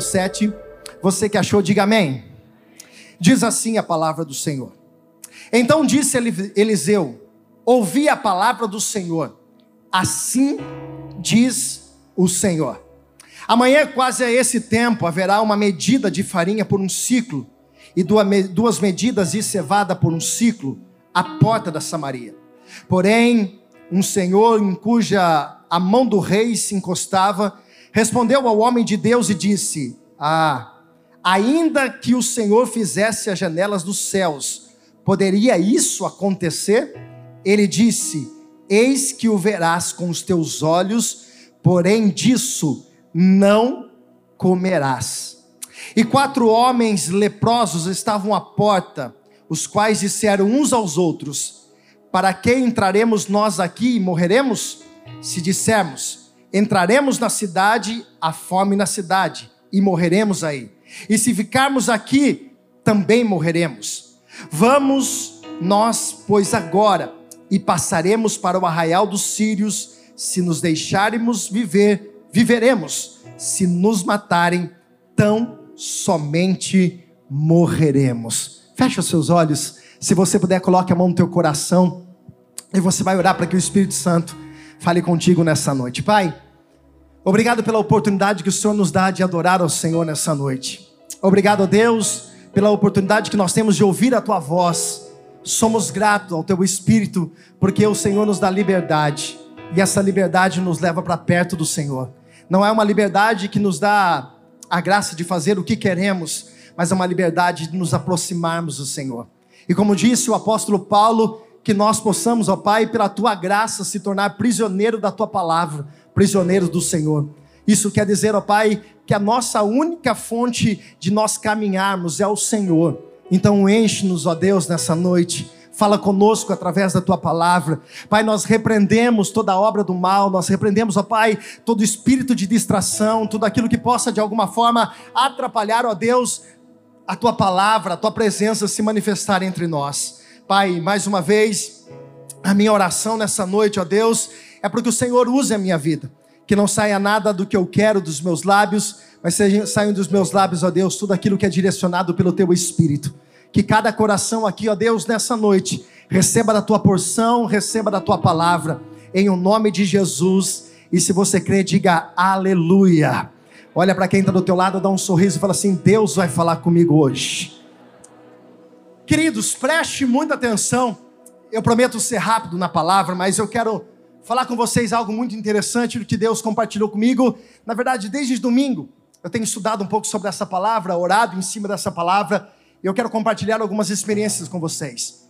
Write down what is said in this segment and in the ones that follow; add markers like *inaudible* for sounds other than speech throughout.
2 Reis, capítulo 7. Você que achou, diga amém. Diz assim a palavra do Senhor. Então disse Eliseu: Ouvi a palavra do Senhor. Assim diz o Senhor. Amanhã, quase a esse tempo, haverá uma medida de farinha por um ciclo, e duas medidas de cevada por um ciclo, à porta da Samaria. Porém, um senhor em cuja a mão do rei se encostava, respondeu ao homem de Deus e disse: Ah, ainda que o Senhor fizesse as janelas dos céus, poderia isso acontecer? Ele disse: Eis que o verás com os teus olhos, porém disso não comerás. E quatro homens leprosos estavam à porta, os quais disseram uns aos outros: Para que entraremos nós aqui e morreremos? Se dissermos: Entraremos na cidade, há fome na cidade, e morreremos aí. E se ficarmos aqui, também morreremos. Vamos nós, pois agora, e passaremos para o arraial dos sírios, se nos deixarmos viver, viveremos, se nos matarem, tão somente morreremos. Feche os seus olhos. Se você puder, coloque a mão no teu coração e você vai orar para que o Espírito Santo fale contigo nessa noite. Pai, obrigado pela oportunidade que o Senhor nos dá de adorar ao Senhor nessa noite. Obrigado, Deus, pela oportunidade que nós temos de ouvir a tua voz. Somos gratos ao teu Espírito, porque o Senhor nos dá liberdade e essa liberdade nos leva para perto do Senhor. Não é uma liberdade que nos dá a graça de fazer o que queremos, mas é uma liberdade de nos aproximarmos do Senhor. E como disse o apóstolo Paulo, que nós possamos, ó Pai, pela tua graça, se tornar prisioneiro da tua palavra, prisioneiros do Senhor. Isso quer dizer, ó Pai, que a nossa única fonte de nós caminharmos é o Senhor. Então enche-nos, ó Deus, nessa noite Fala conosco através da tua palavra. Pai, nós repreendemos toda obra do mal, nós repreendemos, ó Pai, todo espírito de distração, tudo aquilo que possa de alguma forma atrapalhar, ó Deus, a tua palavra, a tua presença se manifestar entre nós. Pai, mais uma vez, a minha oração nessa noite, ó Deus, é para que o Senhor use a minha vida, que não saia nada do que eu quero dos meus lábios, mas saiam dos meus lábios, ó Deus, tudo aquilo que é direcionado pelo teu Espírito que cada coração aqui, ó Deus, nessa noite, receba da tua porção, receba da tua palavra, em o nome de Jesus. E se você crê, diga aleluia. Olha para quem está do teu lado, dá um sorriso e fala assim: Deus vai falar comigo hoje. Queridos, preste muita atenção. Eu prometo ser rápido na palavra, mas eu quero falar com vocês algo muito interessante do que Deus compartilhou comigo. Na verdade, desde domingo, eu tenho estudado um pouco sobre essa palavra, orado em cima dessa palavra eu quero compartilhar algumas experiências com vocês.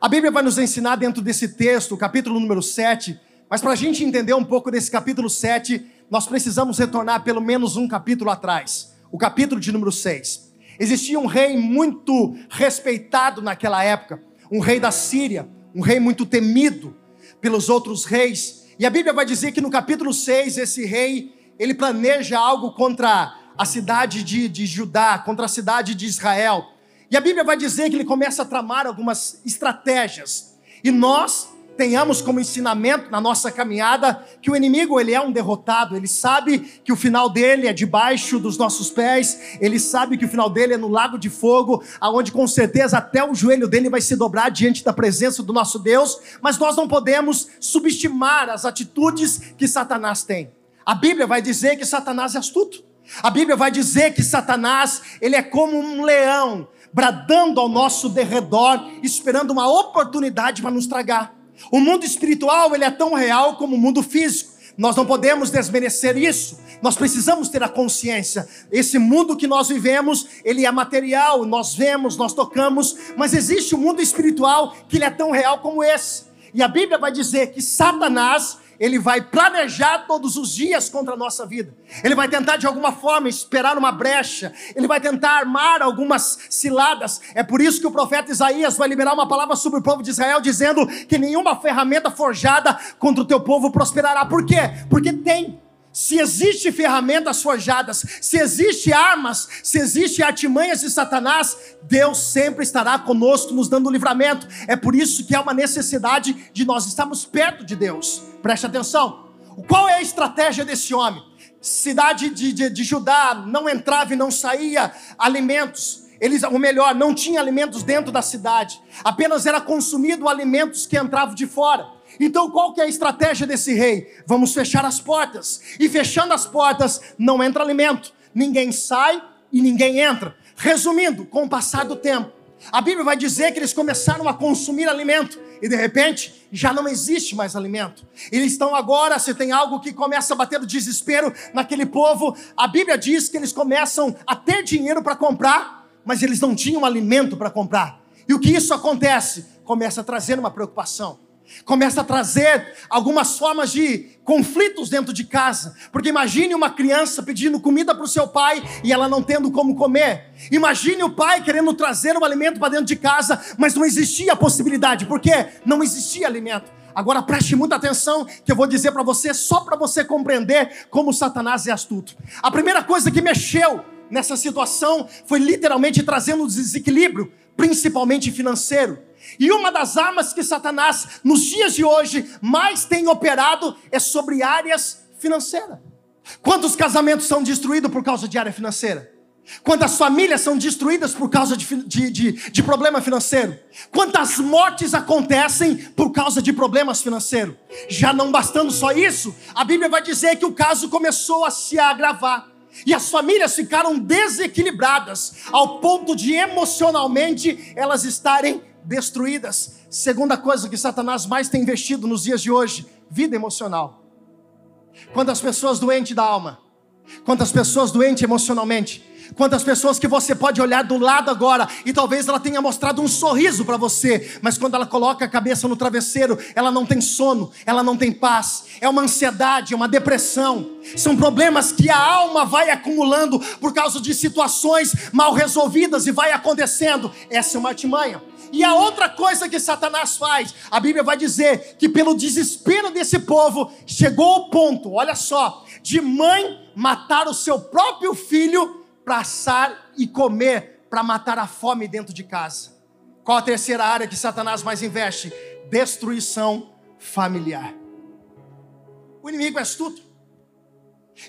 A Bíblia vai nos ensinar dentro desse texto, capítulo número 7, mas para a gente entender um pouco desse capítulo 7, nós precisamos retornar pelo menos um capítulo atrás, o capítulo de número 6. Existia um rei muito respeitado naquela época, um rei da Síria, um rei muito temido pelos outros reis. E a Bíblia vai dizer que no capítulo 6, esse rei, ele planeja algo contra a cidade de, de Judá, contra a cidade de Israel. E a Bíblia vai dizer que ele começa a tramar algumas estratégias. E nós tenhamos como ensinamento na nossa caminhada que o inimigo ele é um derrotado, ele sabe que o final dele é debaixo dos nossos pés, ele sabe que o final dele é no lago de fogo, aonde com certeza até o joelho dele vai se dobrar diante da presença do nosso Deus, mas nós não podemos subestimar as atitudes que Satanás tem. A Bíblia vai dizer que Satanás é astuto. A Bíblia vai dizer que Satanás, ele é como um leão bradando ao nosso derredor, esperando uma oportunidade para nos tragar. O mundo espiritual, ele é tão real como o mundo físico. Nós não podemos desmerecer isso. Nós precisamos ter a consciência. Esse mundo que nós vivemos, ele é material, nós vemos, nós tocamos, mas existe um mundo espiritual que ele é tão real como esse. E a Bíblia vai dizer que Satanás, ele vai planejar todos os dias contra a nossa vida. Ele vai tentar de alguma forma esperar uma brecha. Ele vai tentar armar algumas ciladas. É por isso que o profeta Isaías vai liberar uma palavra sobre o povo de Israel dizendo que nenhuma ferramenta forjada contra o teu povo prosperará. Por quê? Porque tem se existe ferramentas forjadas, se existe armas, se existe artimanhas de Satanás, Deus sempre estará conosco nos dando livramento. É por isso que há uma necessidade de nós estarmos perto de Deus. Preste atenção. Qual é a estratégia desse homem? cidade de, de, de Judá não entrava e não saía alimentos. Eles, ou melhor, não tinha alimentos dentro da cidade. Apenas era consumido alimentos que entravam de fora. Então, qual que é a estratégia desse rei? Vamos fechar as portas. E fechando as portas, não entra alimento. Ninguém sai e ninguém entra. Resumindo, com o passar do tempo, a Bíblia vai dizer que eles começaram a consumir alimento e de repente já não existe mais alimento. Eles estão agora, se tem algo que começa a bater o desespero naquele povo, a Bíblia diz que eles começam a ter dinheiro para comprar, mas eles não tinham alimento para comprar. E o que isso acontece? Começa a trazer uma preocupação começa a trazer algumas formas de conflitos dentro de casa. Porque imagine uma criança pedindo comida para o seu pai e ela não tendo como comer. Imagine o pai querendo trazer o alimento para dentro de casa, mas não existia a possibilidade, porque não existia alimento. Agora preste muita atenção que eu vou dizer para você, só para você compreender como Satanás é astuto. A primeira coisa que mexeu nessa situação foi literalmente trazendo um desequilíbrio, principalmente financeiro. E uma das armas que Satanás, nos dias de hoje, mais tem operado é sobre áreas financeiras. Quantos casamentos são destruídos por causa de área financeira? Quantas famílias são destruídas por causa de, de, de, de, problema financeiro? Quantas mortes acontecem por causa de problemas financeiros? Já não bastando só isso, a Bíblia vai dizer que o caso começou a se agravar. E as famílias ficaram desequilibradas, ao ponto de emocionalmente elas estarem destruídas. Segunda coisa que Satanás mais tem investido nos dias de hoje: vida emocional. Quantas pessoas doentes da alma, quantas pessoas doentes emocionalmente, Quantas pessoas que você pode olhar do lado agora e talvez ela tenha mostrado um sorriso para você, mas quando ela coloca a cabeça no travesseiro, ela não tem sono, ela não tem paz, é uma ansiedade, é uma depressão. São problemas que a alma vai acumulando por causa de situações mal resolvidas e vai acontecendo. Essa é uma artimanha. E a outra coisa que Satanás faz, a Bíblia vai dizer que pelo desespero desse povo, chegou ao ponto, olha só, de mãe matar o seu próprio filho para assar e comer, para matar a fome dentro de casa. Qual a terceira área que Satanás mais investe? Destruição familiar. O inimigo é astuto.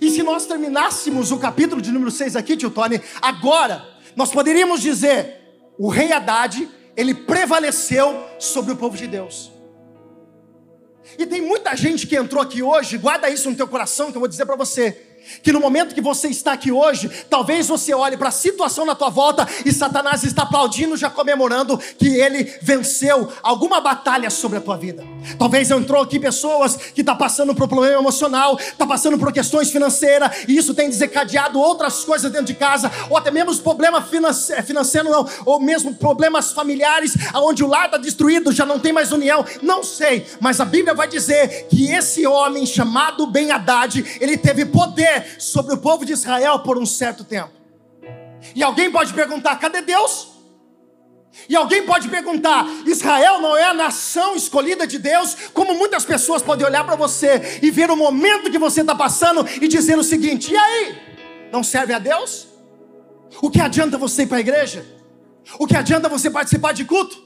E se nós terminássemos o capítulo de número 6 aqui, tio Tony, agora, nós poderíamos dizer: o rei Haddad ele prevaleceu sobre o povo de Deus. E tem muita gente que entrou aqui hoje, guarda isso no teu coração que eu vou dizer para você que no momento que você está aqui hoje, talvez você olhe para a situação na tua volta e Satanás está aplaudindo, já comemorando que ele venceu alguma batalha sobre a tua vida. Talvez entrou aqui pessoas que estão tá passando por problema emocional, está passando por questões financeiras, e isso tem desencadeado outras coisas dentro de casa, ou até mesmo problema financeiro, financeiro não, ou mesmo problemas familiares, onde o lar está destruído, já não tem mais união, não sei, mas a Bíblia vai dizer que esse homem chamado Ben Haddad, ele teve poder sobre o povo de Israel por um certo tempo. E alguém pode perguntar: cadê Deus? E alguém pode perguntar: Israel não é a nação escolhida de Deus? Como muitas pessoas podem olhar para você e ver o momento que você está passando e dizer o seguinte: e aí? Não serve a Deus? O que adianta você ir para a igreja? O que adianta você participar de culto?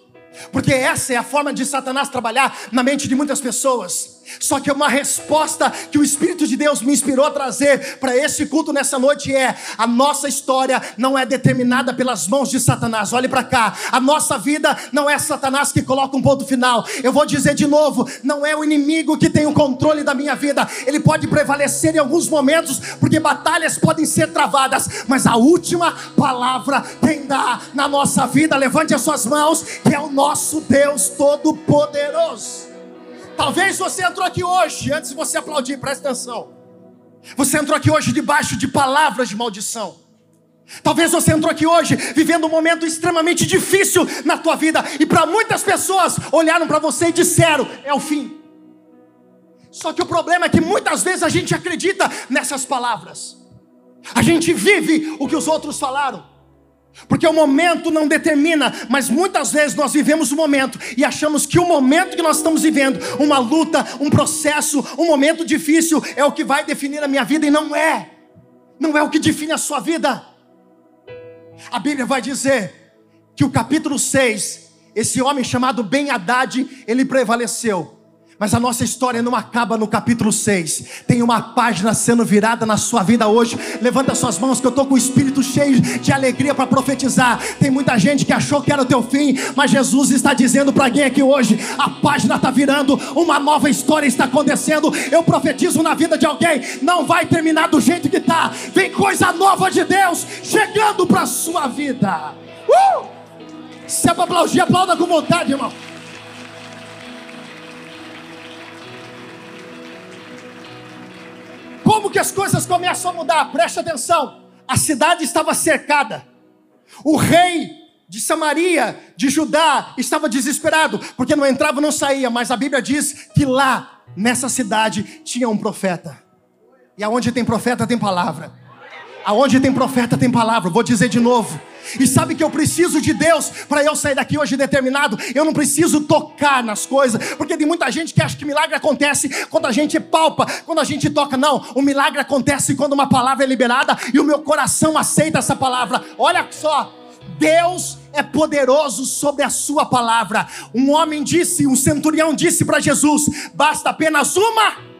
Porque essa é a forma de Satanás trabalhar na mente de muitas pessoas. Só que uma resposta que o Espírito de Deus me inspirou a trazer para esse culto nessa noite é: a nossa história não é determinada pelas mãos de Satanás. Olhe para cá, a nossa vida não é Satanás que coloca um ponto final. Eu vou dizer de novo: não é o inimigo que tem o controle da minha vida. Ele pode prevalecer em alguns momentos, porque batalhas podem ser travadas, mas a última palavra quem dá na nossa vida, levante as suas mãos, que é o nosso Deus Todo-Poderoso. Talvez você entrou aqui hoje, antes de você aplaudir, presta atenção. Você entrou aqui hoje debaixo de palavras de maldição. Talvez você entrou aqui hoje vivendo um momento extremamente difícil na tua vida e para muitas pessoas olharam para você e disseram: é o fim. Só que o problema é que muitas vezes a gente acredita nessas palavras. A gente vive o que os outros falaram. Porque o momento não determina, mas muitas vezes nós vivemos o momento e achamos que o momento que nós estamos vivendo, uma luta, um processo, um momento difícil, é o que vai definir a minha vida e não é. Não é o que define a sua vida. A Bíblia vai dizer que o capítulo 6, esse homem chamado Ben Haddad, ele prevaleceu. Mas a nossa história não acaba no capítulo 6. Tem uma página sendo virada na sua vida hoje. Levanta suas mãos que eu estou com o espírito cheio de alegria para profetizar. Tem muita gente que achou que era o teu fim, mas Jesus está dizendo para alguém aqui hoje: a página está virando, uma nova história está acontecendo. Eu profetizo na vida de alguém, não vai terminar do jeito que está. Vem coisa nova de Deus chegando para a sua vida. Uh! Se é para aplaudir, aplauda com vontade, irmão. Como que as coisas começam a mudar? Preste atenção. A cidade estava cercada. O rei de Samaria, de Judá, estava desesperado, porque não entrava, não saía, mas a Bíblia diz que lá, nessa cidade, tinha um profeta. E aonde tem profeta tem palavra. Aonde tem profeta tem palavra. Vou dizer de novo. E sabe que eu preciso de Deus para eu sair daqui hoje determinado. Eu não preciso tocar nas coisas, porque tem muita gente que acha que milagre acontece quando a gente palpa, quando a gente toca. Não, o milagre acontece quando uma palavra é liberada e o meu coração aceita essa palavra. Olha só, Deus é poderoso sobre a sua palavra. Um homem disse, um centurião disse para Jesus: basta apenas uma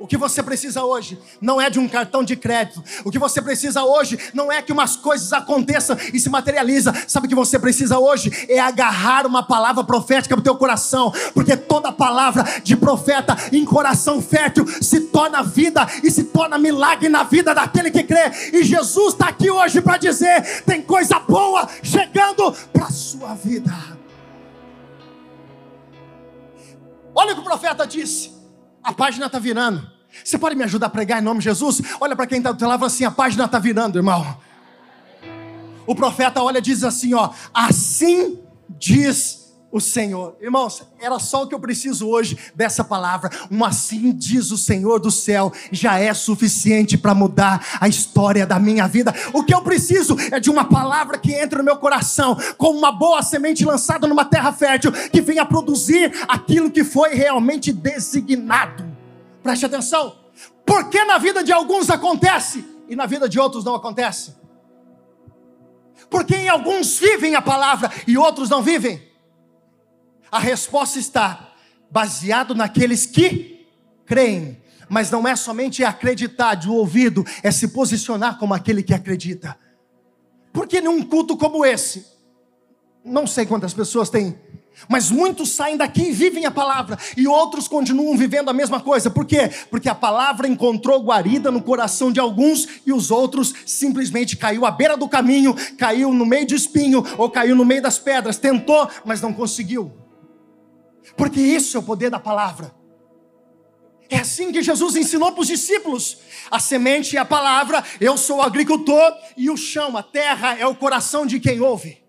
o que você precisa hoje não é de um cartão de crédito. O que você precisa hoje não é que umas coisas aconteçam e se materializa. Sabe o que você precisa hoje? É agarrar uma palavra profética para o teu coração, porque toda palavra de profeta em coração fértil se torna vida e se torna milagre na vida daquele que crê. E Jesus está aqui hoje para dizer: tem coisa boa chegando para a sua vida. Olha o que o profeta disse. A página está virando. Você pode me ajudar a pregar em nome de Jesus? Olha para quem está do teu lado assim: a página está virando, irmão. O profeta olha e diz assim: ó, assim diz o Senhor. Irmãos, era só o que eu preciso hoje dessa palavra. Um assim diz o Senhor do céu, já é suficiente para mudar a história da minha vida. O que eu preciso é de uma palavra que entre no meu coração, como uma boa semente lançada numa terra fértil, que venha produzir aquilo que foi realmente designado. Preste atenção. Por que na vida de alguns acontece e na vida de outros não acontece? Porque em alguns vivem a palavra e outros não vivem? A resposta está baseado naqueles que creem, mas não é somente acreditar de ouvido, é se posicionar como aquele que acredita. Porque num culto como esse, não sei quantas pessoas têm mas muitos saem daqui e vivem a palavra, e outros continuam vivendo a mesma coisa. Por quê? Porque a palavra encontrou guarida no coração de alguns e os outros simplesmente caiu à beira do caminho, caiu no meio de espinho ou caiu no meio das pedras, tentou, mas não conseguiu. Porque isso é o poder da palavra. É assim que Jesus ensinou para os discípulos. A semente é a palavra, eu sou o agricultor e o chão, a terra é o coração de quem ouve.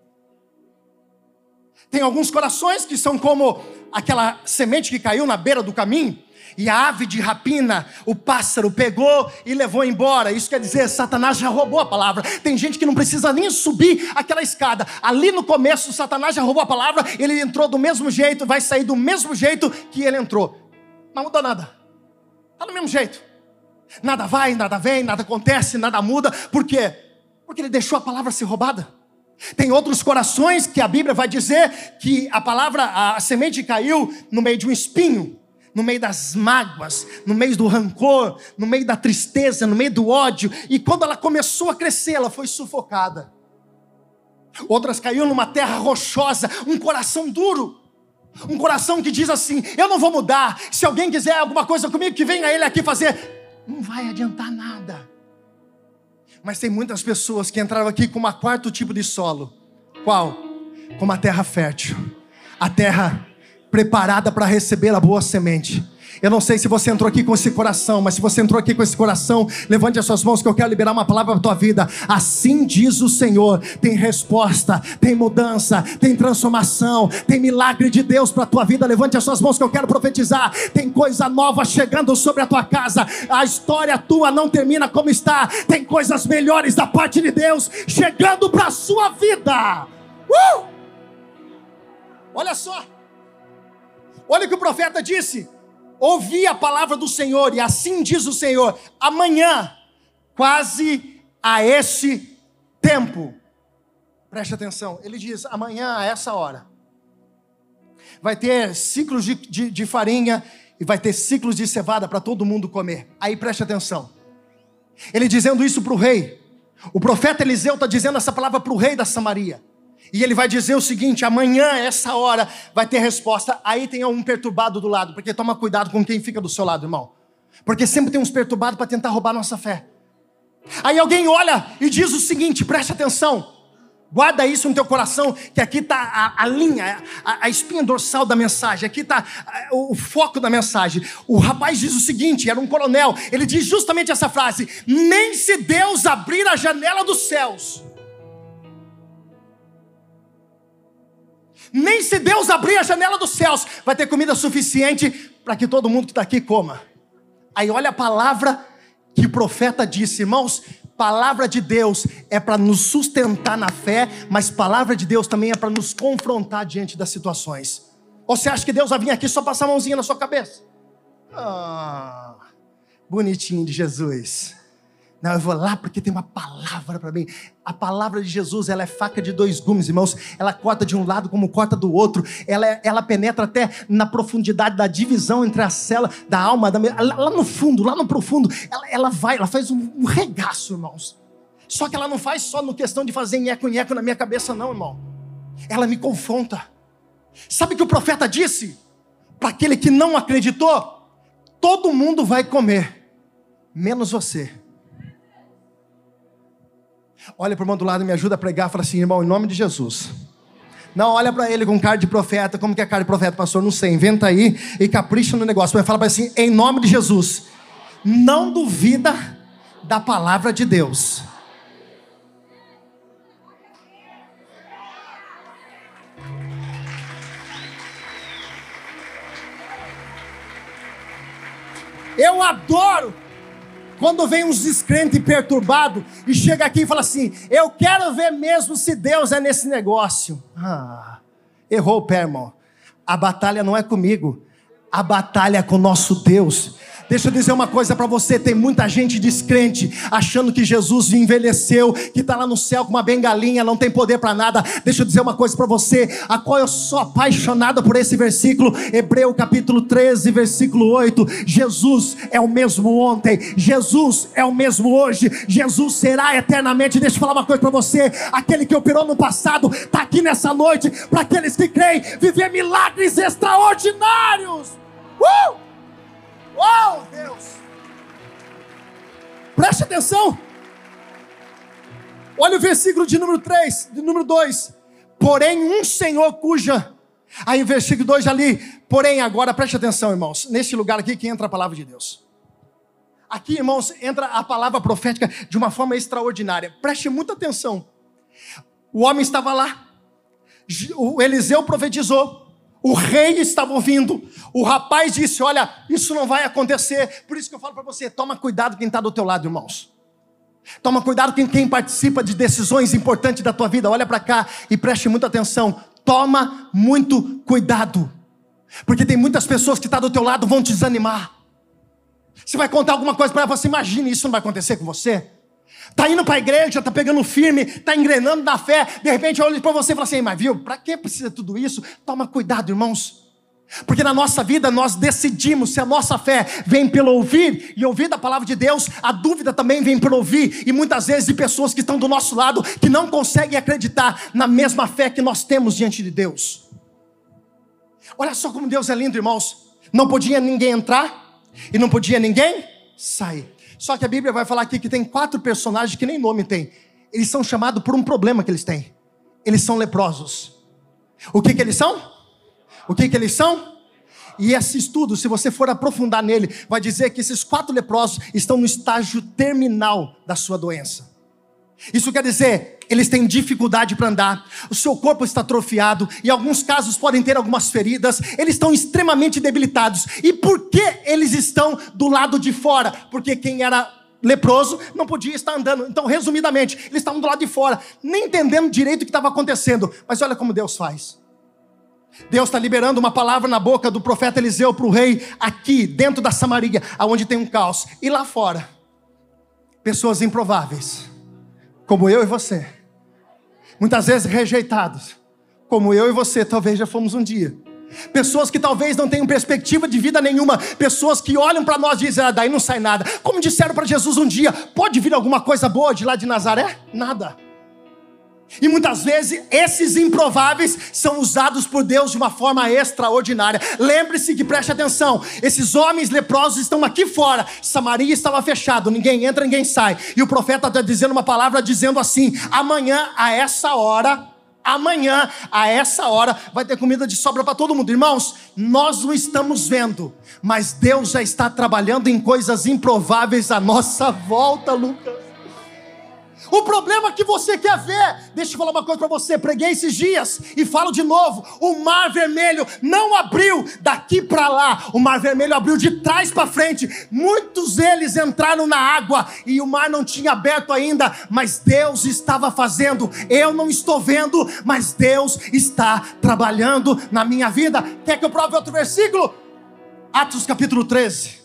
Tem alguns corações que são como aquela semente que caiu na beira do caminho, e a ave de rapina, o pássaro pegou e levou embora. Isso quer dizer, Satanás já roubou a palavra. Tem gente que não precisa nem subir aquela escada. Ali no começo, Satanás já roubou a palavra, ele entrou do mesmo jeito, vai sair do mesmo jeito que ele entrou. Não mudou nada. Está do mesmo jeito. Nada vai, nada vem, nada acontece, nada muda. Por quê? Porque ele deixou a palavra ser roubada. Tem outros corações que a Bíblia vai dizer que a palavra, a semente caiu no meio de um espinho, no meio das mágoas, no meio do rancor, no meio da tristeza, no meio do ódio, e quando ela começou a crescer, ela foi sufocada. Outras caiu numa terra rochosa, um coração duro. Um coração que diz assim: Eu não vou mudar. Se alguém quiser alguma coisa comigo, que venha ele aqui fazer. Não vai adiantar nada. Mas tem muitas pessoas que entraram aqui com um quarto tipo de solo. Qual? Com uma terra fértil. A terra preparada para receber a boa semente. Eu não sei se você entrou aqui com esse coração, mas se você entrou aqui com esse coração, levante as suas mãos que eu quero liberar uma palavra para tua vida. Assim diz o Senhor: tem resposta, tem mudança, tem transformação, tem milagre de Deus para tua vida. Levante as suas mãos que eu quero profetizar. Tem coisa nova chegando sobre a tua casa. A história tua não termina como está. Tem coisas melhores da parte de Deus chegando para a sua vida. Uh! Olha só. Olha o que o profeta disse ouvi a palavra do Senhor, e assim diz o Senhor: amanhã, quase a esse tempo, preste atenção, ele diz: amanhã a essa hora, vai ter ciclos de, de, de farinha e vai ter ciclos de cevada para todo mundo comer. Aí preste atenção. Ele dizendo isso para o rei. O profeta Eliseu está dizendo essa palavra para o rei da Samaria. E ele vai dizer o seguinte: amanhã, essa hora, vai ter resposta. Aí tem um perturbado do lado, porque toma cuidado com quem fica do seu lado, irmão. Porque sempre tem uns perturbados para tentar roubar nossa fé. Aí alguém olha e diz o seguinte: preste atenção. Guarda isso no teu coração, que aqui está a, a, linha, a, a, espinha dorsal da mensagem, aqui está o, o foco da mensagem. O rapaz diz o seguinte: era um coronel, ele diz justamente essa frase: Nem se Deus abrir a janela dos céus, nem se Deus abrir a janela dos céus, vai ter comida suficiente para que todo mundo que está aqui coma. Aí olha a palavra que o profeta disse, irmãos, Palavra de Deus é para nos sustentar na fé, mas palavra de Deus também é para nos confrontar diante das situações. Ou você acha que Deus vai vir aqui só passar a mãozinha na sua cabeça? Ah, bonitinho de Jesus. Não, eu vou lá porque tem uma palavra para mim. A palavra de Jesus, ela é faca de dois gumes, irmãos. Ela corta de um lado como corta do outro. Ela, é, ela penetra até na profundidade da divisão entre a célula, da alma, da, lá no fundo, lá no profundo. Ela, ela vai, ela faz um, um regaço, irmãos. Só que ela não faz só no questão de fazer nheco-nheco na minha cabeça, não, irmão. Ela me confronta. Sabe o que o profeta disse? Para aquele que não acreditou, todo mundo vai comer, menos você. Olha para o irmão do lado e me ajuda a pregar. Fala assim, irmão, em nome de Jesus. Não, olha para ele com cara de profeta. Como que é cara de profeta, pastor? Não sei. Inventa aí e capricha no negócio. Mas fala para assim, em nome de Jesus. Não duvida da palavra de Deus. Eu adoro quando vem uns descrentes perturbados e chega aqui e fala assim: Eu quero ver mesmo se Deus é nesse negócio. Ah, errou o pé, irmão. A batalha não é comigo, a batalha é com o nosso Deus. Deixa eu dizer uma coisa para você: tem muita gente descrente, achando que Jesus envelheceu, que está lá no céu com uma bengalinha, não tem poder para nada. Deixa eu dizer uma coisa para você, a qual eu sou apaixonado por esse versículo, Hebreu capítulo 13, versículo 8. Jesus é o mesmo ontem, Jesus é o mesmo hoje, Jesus será eternamente. Deixa eu falar uma coisa para você: aquele que operou no passado está aqui nessa noite, para aqueles que creem, viver milagres extraordinários. Uh! Oh, Deus! Preste atenção. Olha o versículo de número 3, de número 2. Porém, um Senhor cuja. Aí, versículo 2 ali. Porém, agora preste atenção, irmãos. Neste lugar aqui que entra a palavra de Deus. Aqui, irmãos, entra a palavra profética de uma forma extraordinária. Preste muita atenção. O homem estava lá. O Eliseu profetizou. O rei estava ouvindo. O rapaz disse: Olha, isso não vai acontecer. Por isso que eu falo para você: toma cuidado quem está do teu lado, irmãos. Toma cuidado com quem participa de decisões importantes da tua vida. Olha para cá e preste muita atenção. Toma muito cuidado. Porque tem muitas pessoas que estão tá do teu lado vão te desanimar. Você vai contar alguma coisa para ela, você imagina isso não vai acontecer com você? Tá indo para a igreja, tá pegando firme, tá engrenando na fé. De repente olha para você e fala assim: "Mas viu, para que precisa tudo isso? Toma cuidado, irmãos. Porque na nossa vida nós decidimos se a nossa fé vem pelo ouvir e ouvir da palavra de Deus, a dúvida também vem pelo ouvir, e muitas vezes de pessoas que estão do nosso lado que não conseguem acreditar na mesma fé que nós temos diante de Deus. Olha só como Deus é lindo, irmãos. Não podia ninguém entrar e não podia ninguém sair. Só que a Bíblia vai falar aqui que tem quatro personagens que nem nome tem. Eles são chamados por um problema que eles têm. Eles são leprosos. O que, que eles são? O que, que eles são? E esse estudo, se você for aprofundar nele, vai dizer que esses quatro leprosos estão no estágio terminal da sua doença. Isso quer dizer, eles têm dificuldade para andar, o seu corpo está atrofiado, em alguns casos podem ter algumas feridas, eles estão extremamente debilitados. E por que eles estão do lado de fora? Porque quem era leproso não podia estar andando. Então, resumidamente, eles estavam do lado de fora, nem entendendo direito o que estava acontecendo. Mas olha como Deus faz. Deus está liberando uma palavra na boca do profeta Eliseu para o rei, aqui, dentro da Samaria, aonde tem um caos. E lá fora, pessoas improváveis como eu e você, muitas vezes rejeitados, como eu e você talvez já fomos um dia, Pessoas que talvez não tenham perspectiva de vida nenhuma, pessoas que olham para nós e dizem, ah, daí não sai nada. Como disseram para Jesus um dia: pode vir alguma coisa boa de lá de Nazaré? Nada. E muitas vezes esses improváveis são usados por Deus de uma forma extraordinária. Lembre-se que preste atenção: esses homens leprosos estão aqui fora. Samaria estava fechado, ninguém entra, ninguém sai. E o profeta está dizendo uma palavra dizendo assim: amanhã a essa hora Amanhã, a essa hora, vai ter comida de sobra para todo mundo. Irmãos, nós não estamos vendo, mas Deus já está trabalhando em coisas improváveis à nossa volta, Lucas. O problema que você quer ver, deixa eu falar uma coisa para você. Preguei esses dias e falo de novo: o mar vermelho não abriu daqui para lá, o mar vermelho abriu de trás para frente. Muitos deles entraram na água e o mar não tinha aberto ainda, mas Deus estava fazendo. Eu não estou vendo, mas Deus está trabalhando na minha vida. Quer que eu prove outro versículo? Atos capítulo 13.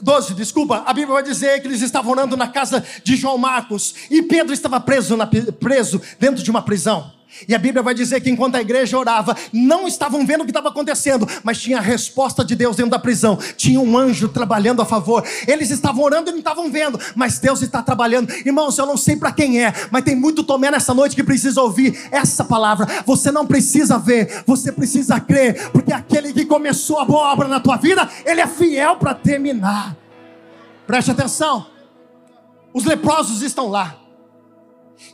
12, desculpa, a Bíblia vai dizer que eles estavam orando na casa de João Marcos e Pedro estava preso, na, preso dentro de uma prisão. E a Bíblia vai dizer que enquanto a igreja orava, não estavam vendo o que estava acontecendo, mas tinha a resposta de Deus dentro da prisão. Tinha um anjo trabalhando a favor. Eles estavam orando e não estavam vendo, mas Deus está trabalhando. Irmãos, eu não sei para quem é, mas tem muito Tomé nessa noite que precisa ouvir essa palavra. Você não precisa ver, você precisa crer, porque aquele que começou a boa obra na tua vida, ele é fiel para terminar. Preste atenção. Os leprosos estão lá.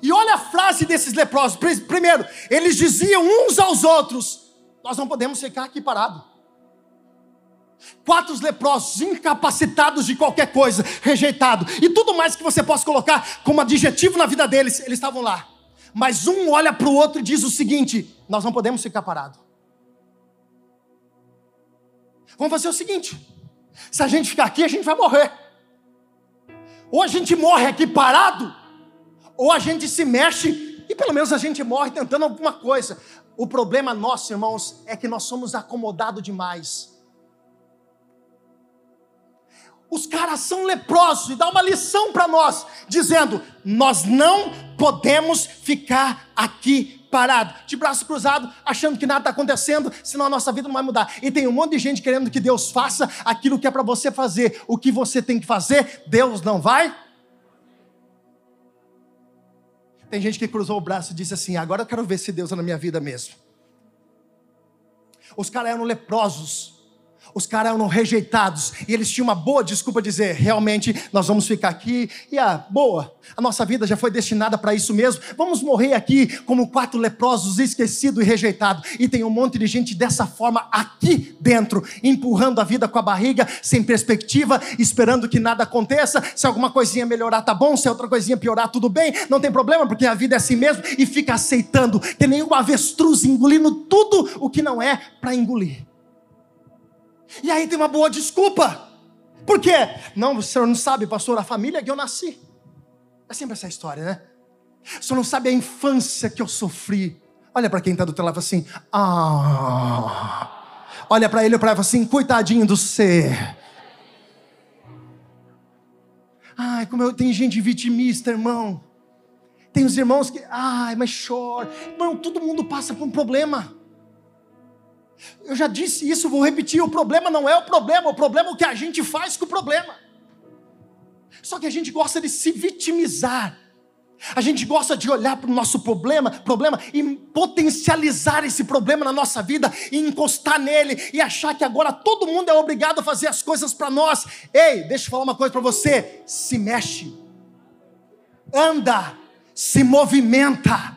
E olha a frase desses leprosos. Primeiro, eles diziam uns aos outros: Nós não podemos ficar aqui parados. Quatro leprosos, incapacitados de qualquer coisa, rejeitados, e tudo mais que você possa colocar como adjetivo na vida deles, eles estavam lá. Mas um olha para o outro e diz o seguinte: Nós não podemos ficar parados. Vamos fazer o seguinte: se a gente ficar aqui, a gente vai morrer. Ou a gente morre aqui parado, ou a gente se mexe e pelo menos a gente morre tentando alguma coisa. O problema nosso, irmãos, é que nós somos acomodados demais. Os caras são leprosos e dá uma lição para nós, dizendo: nós não podemos ficar aqui parado, de braço cruzado, achando que nada está acontecendo, senão a nossa vida não vai mudar. E tem um monte de gente querendo que Deus faça aquilo que é para você fazer. O que você tem que fazer, Deus não vai tem gente que cruzou o braço e disse assim: agora eu quero ver se Deus é na minha vida mesmo. Os caras eram leprosos os caras eram rejeitados e eles tinham uma boa desculpa dizer: realmente nós vamos ficar aqui e a ah, boa, a nossa vida já foi destinada para isso mesmo. Vamos morrer aqui como quatro leprosos, esquecidos e rejeitados. E tem um monte de gente dessa forma aqui dentro, empurrando a vida com a barriga, sem perspectiva, esperando que nada aconteça. Se alguma coisinha melhorar, tá bom. Se outra coisinha piorar, tudo bem. Não tem problema, porque a vida é assim mesmo e fica aceitando, que nem um avestruz engolindo tudo o que não é para engolir. E aí tem uma boa desculpa. Por quê? Não, o senhor não sabe, pastor, a família que eu nasci. É sempre essa história, né? O senhor não sabe a infância que eu sofri. Olha para quem está do teu lado assim. Ah. Olha para ele e para ela assim, coitadinho do ser. Ai, como eu tenho gente vitimista, irmão. Tem os irmãos que, ai, mas chora. Irmão, todo mundo passa por um problema. Eu já disse isso, vou repetir: o problema não é o problema, o problema é o que a gente faz com o problema. Só que a gente gosta de se vitimizar. A gente gosta de olhar para o nosso problema, problema e potencializar esse problema na nossa vida e encostar nele e achar que agora todo mundo é obrigado a fazer as coisas para nós. Ei, deixa eu falar uma coisa para você: se mexe, anda, se movimenta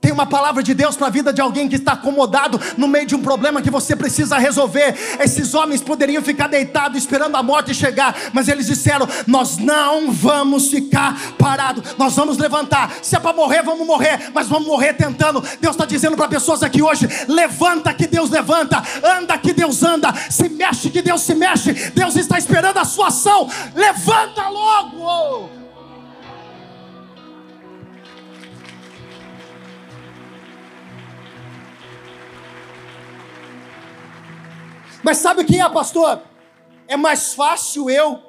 tem uma palavra de Deus para a vida de alguém que está acomodado no meio de um problema que você precisa resolver. Esses homens poderiam ficar deitados esperando a morte chegar, mas eles disseram: Nós não vamos ficar parados, nós vamos levantar. Se é para morrer, vamos morrer, mas vamos morrer tentando. Deus está dizendo para pessoas aqui hoje: Levanta que Deus levanta, anda que Deus anda, se mexe que Deus se mexe. Deus está esperando a sua ação. Levanta logo! Mas sabe o que é, pastor? É mais fácil eu,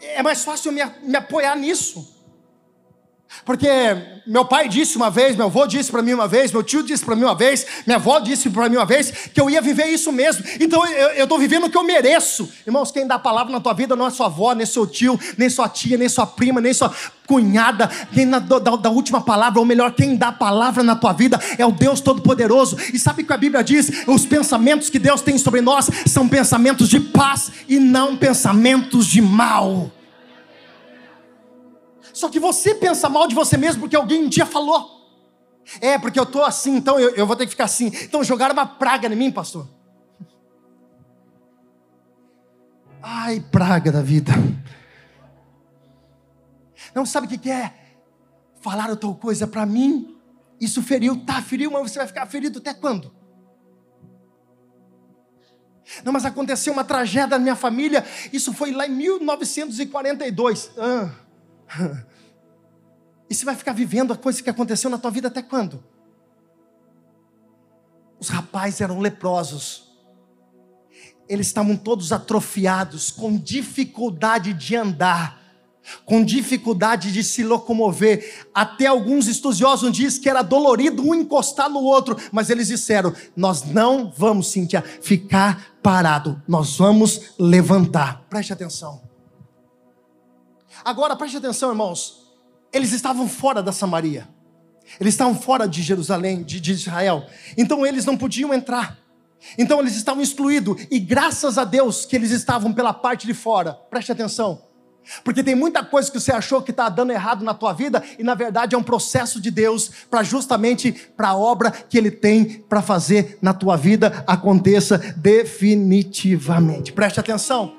é mais fácil me, me apoiar nisso. Porque meu pai disse uma vez, meu avô disse para mim uma vez, meu tio disse para mim uma vez, minha avó disse para mim uma vez que eu ia viver isso mesmo. Então eu estou vivendo o que eu mereço. Irmãos, quem dá a palavra na tua vida não é sua avó, nem seu tio, nem sua tia, nem sua prima, nem sua cunhada. Quem da, da última palavra, ou melhor, quem dá a palavra na tua vida é o Deus Todo-Poderoso. E sabe o que a Bíblia diz? Os pensamentos que Deus tem sobre nós são pensamentos de paz e não pensamentos de mal. Só que você pensa mal de você mesmo porque alguém um dia falou. É, porque eu estou assim, então eu, eu vou ter que ficar assim. Então jogaram uma praga em mim, pastor. Ai, praga da vida. Não sabe o que é? Falaram tal coisa para mim, isso feriu, tá, feriu, mas você vai ficar ferido até quando? Não, mas aconteceu uma tragédia na minha família, isso foi lá em 1942. Ah. *laughs* E você vai ficar vivendo a coisa que aconteceu na tua vida até quando? Os rapazes eram leprosos. Eles estavam todos atrofiados, com dificuldade de andar, com dificuldade de se locomover. Até alguns estudiosos dizem que era dolorido um encostar no outro, mas eles disseram: Nós não vamos, Cíntia, ficar parado, nós vamos levantar. Preste atenção. Agora preste atenção, irmãos. Eles estavam fora da Samaria. Eles estavam fora de Jerusalém, de, de Israel. Então eles não podiam entrar. Então eles estavam excluídos. E graças a Deus que eles estavam pela parte de fora. Preste atenção. Porque tem muita coisa que você achou que está dando errado na tua vida e na verdade é um processo de Deus para justamente para a obra que Ele tem para fazer na tua vida aconteça definitivamente. Preste atenção.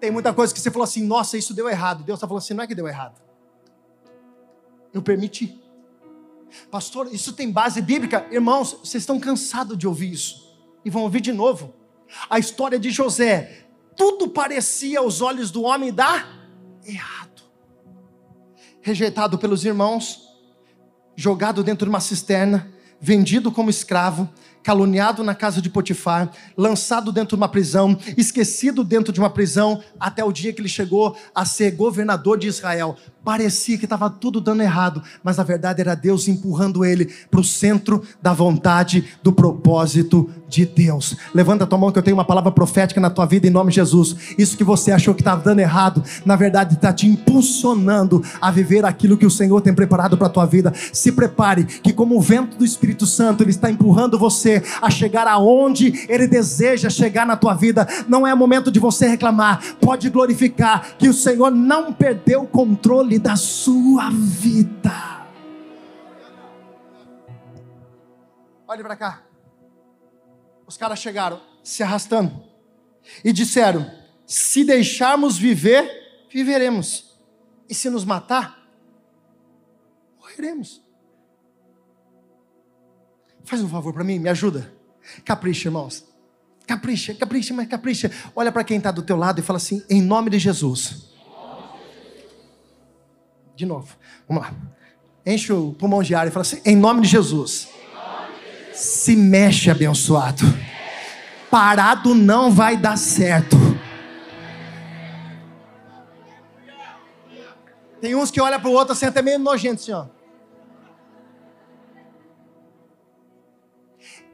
Tem muita coisa que você falou assim, nossa, isso deu errado. Deus está falando assim, não é que deu errado. Eu permiti. Pastor, isso tem base bíblica? Irmãos, vocês estão cansados de ouvir isso. E vão ouvir de novo. A história de José. Tudo parecia aos olhos do homem dar errado. Rejeitado pelos irmãos, jogado dentro de uma cisterna, vendido como escravo, caluniado na casa de Potifar, lançado dentro de uma prisão, esquecido dentro de uma prisão, até o dia que ele chegou a ser governador de Israel. Parecia que estava tudo dando errado, mas na verdade era Deus empurrando ele para o centro da vontade, do propósito de Deus. Levanta a tua mão que eu tenho uma palavra profética na tua vida em nome de Jesus. Isso que você achou que estava dando errado, na verdade está te impulsionando a viver aquilo que o Senhor tem preparado para a tua vida. Se prepare, que como o vento do Espírito Santo, Ele está empurrando você a chegar aonde Ele deseja chegar na tua vida. Não é momento de você reclamar, pode glorificar que o Senhor não perdeu o controle da sua vida. Olhe para cá. Os caras chegaram se arrastando e disseram: se deixarmos viver, viveremos, e se nos matar, morreremos. Faz um favor para mim, me ajuda. Capricha, irmãos. Capricha, capricha, mas capricha. Olha para quem está do teu lado e fala assim: em nome de Jesus de novo. Vamos lá. Enche o pulmão de ar e fala assim: em nome de Jesus. Se mexe, abençoado. Parado não vai dar certo. Tem uns que olham para o outro assim, até meio nojento, assim,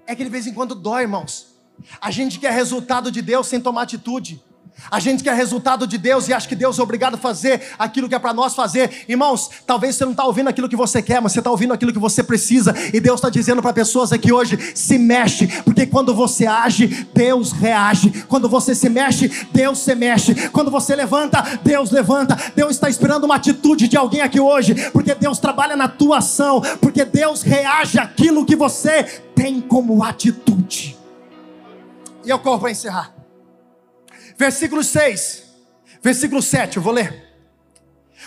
É que de vez em quando dói, irmãos. A gente quer resultado de Deus sem tomar atitude. A gente quer resultado de Deus e acha que Deus é obrigado a fazer aquilo que é para nós fazer. Irmãos, talvez você não está ouvindo aquilo que você quer, mas você está ouvindo aquilo que você precisa. E Deus está dizendo para pessoas aqui hoje: se mexe, porque quando você age, Deus reage. Quando você se mexe, Deus se mexe. Quando você levanta, Deus levanta. Deus está esperando uma atitude de alguém aqui hoje, porque Deus trabalha na tua ação, porque Deus reage àquilo que você tem como atitude. E eu corro para encerrar. Versículo 6, versículo 7, eu vou ler.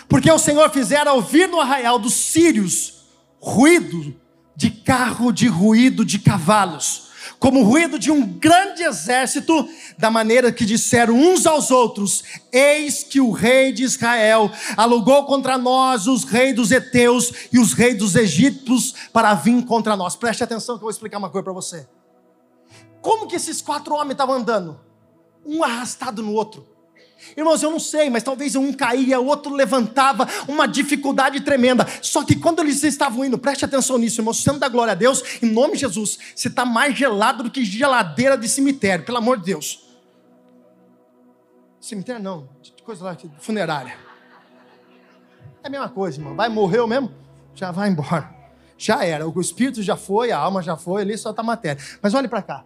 Porque o Senhor fizera ouvir no arraial dos sírios ruído de carro, de ruído de cavalos, como o ruído de um grande exército, da maneira que disseram uns aos outros: Eis que o rei de Israel alugou contra nós os reis dos heteus e os reis dos egípcios para vir contra nós. Preste atenção que eu vou explicar uma coisa para você. Como que esses quatro homens estavam andando? Um arrastado no outro. Irmãos, eu não sei, mas talvez um caía, outro levantava, uma dificuldade tremenda. Só que quando eles estavam indo, preste atenção nisso, irmão, sendo da glória a Deus, em nome de Jesus, você está mais gelado do que geladeira de cemitério, pelo amor de Deus. Cemitério não, coisa lá, funerária. É a mesma coisa, irmão. Vai, morreu mesmo? Já vai embora. Já era, o espírito já foi, a alma já foi, ali só está matéria. Mas olhe para cá.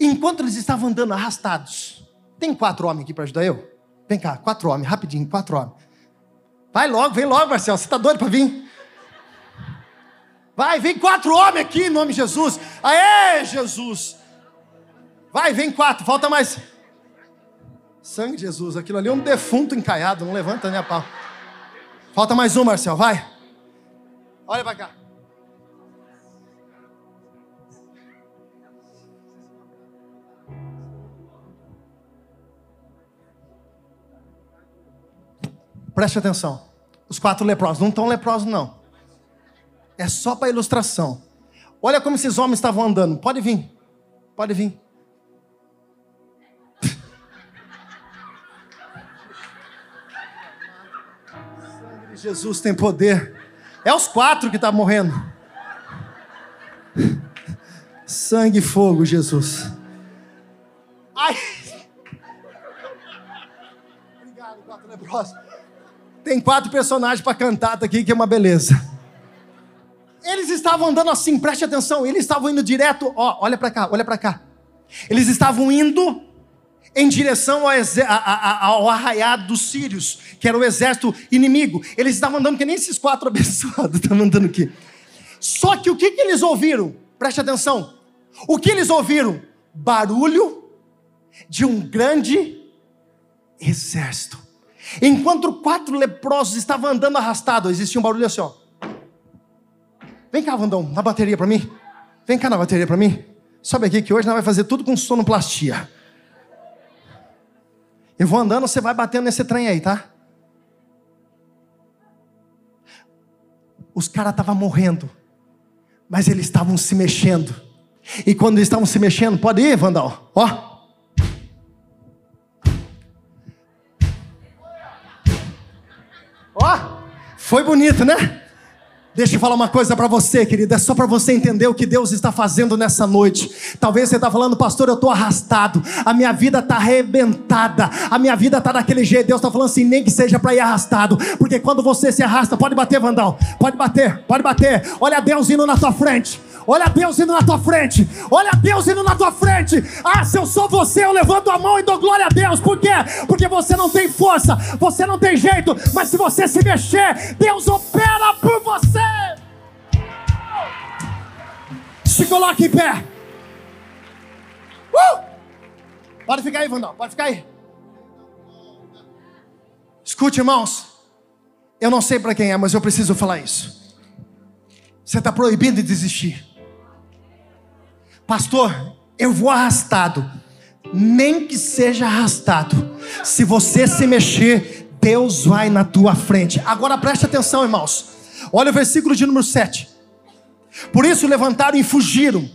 Enquanto eles estavam andando arrastados, tem quatro homens aqui para ajudar eu? Vem cá, quatro homens, rapidinho, quatro homens. Vai logo, vem logo, Marcelo, você está doido para vir? Vai, vem quatro homens aqui em nome de Jesus. Aê, Jesus. Vai, vem quatro, falta mais. Sangue de Jesus, aquilo ali é um defunto encaiado, não levanta nem a pau. Falta mais um, Marcelo, vai. Olha para cá. Preste atenção. Os quatro leprosos não estão leprosos, não. É só para ilustração. Olha como esses homens estavam andando. Pode vir. Pode vir. *laughs* Jesus tem poder. É os quatro que estão tá morrendo. Sangue e fogo, Jesus. Ai. *laughs* Obrigado, quatro leprosos. Tem quatro personagens para cantar aqui, que é uma beleza. Eles estavam andando assim, preste atenção, eles estavam indo direto, ó, olha para cá, olha para cá. Eles estavam indo em direção ao, ao arraiado dos sírios, que era o exército inimigo. Eles estavam andando que nem esses quatro *laughs* abençoados estão andando aqui. Só que o que, que eles ouviram? Preste atenção. O que eles ouviram? Barulho de um grande exército. Enquanto quatro leprosos estavam andando arrastados, existia um barulho assim, ó. Vem cá, Vandão, na bateria para mim. Vem cá na bateria para mim. Sobe aqui que hoje nós vai fazer tudo com sonoplastia. Eu vou andando, você vai batendo nesse trem aí, tá? Os caras estavam morrendo, mas eles estavam se mexendo. E quando eles estavam se mexendo, pode ir, Vandal, ó. Foi bonito, né? Deixa eu falar uma coisa para você, querida, é só para você entender o que Deus está fazendo nessa noite. Talvez você está falando, pastor, eu estou arrastado, a minha vida está arrebentada, a minha vida está daquele jeito. Deus está falando assim, nem que seja para ir arrastado, porque quando você se arrasta, pode bater, Vandal, pode bater, pode bater. Olha Deus indo na tua frente. Olha Deus indo na tua frente. Olha Deus indo na tua frente. Ah, se eu sou você, eu levanto a mão e dou glória a Deus. Por quê? Porque você não tem força, você não tem jeito. Mas se você se mexer, Deus opera por você. Se coloque em pé. Uh! Pode ficar aí, Vandal. Pode ficar aí. Escute, irmãos. Eu não sei para quem é, mas eu preciso falar isso. Você está proibido de desistir. Pastor, eu vou arrastado. Nem que seja arrastado. Se você se mexer, Deus vai na tua frente. Agora preste atenção, irmãos. Olha o versículo de número 7. Por isso levantaram e fugiram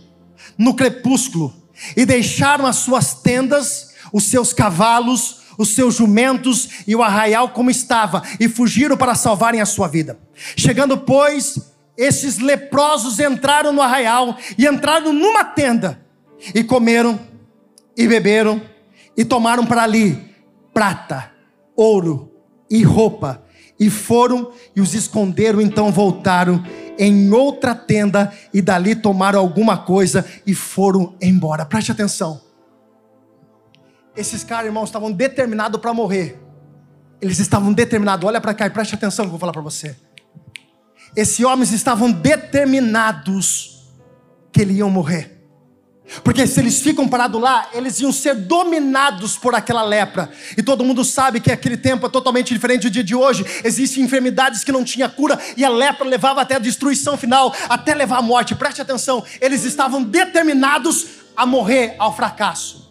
no crepúsculo e deixaram as suas tendas, os seus cavalos, os seus jumentos e o arraial como estava e fugiram para salvarem a sua vida. Chegando, pois, esses leprosos entraram no arraial e entraram numa tenda e comeram e beberam e tomaram para ali prata, ouro e roupa e foram e os esconderam, então voltaram em outra tenda e dali tomaram alguma coisa e foram embora. Preste atenção. Esses caras, irmãos, estavam determinados para morrer. Eles estavam determinados. Olha para cá e preste atenção que eu vou falar para você. Esses homens estavam determinados que eles iam morrer. Porque se eles ficam parados lá, eles iam ser dominados por aquela lepra. E todo mundo sabe que aquele tempo é totalmente diferente do dia de hoje. Existem enfermidades que não tinha cura e a lepra levava até a destruição final, até levar à morte. Preste atenção, eles estavam determinados a morrer ao fracasso.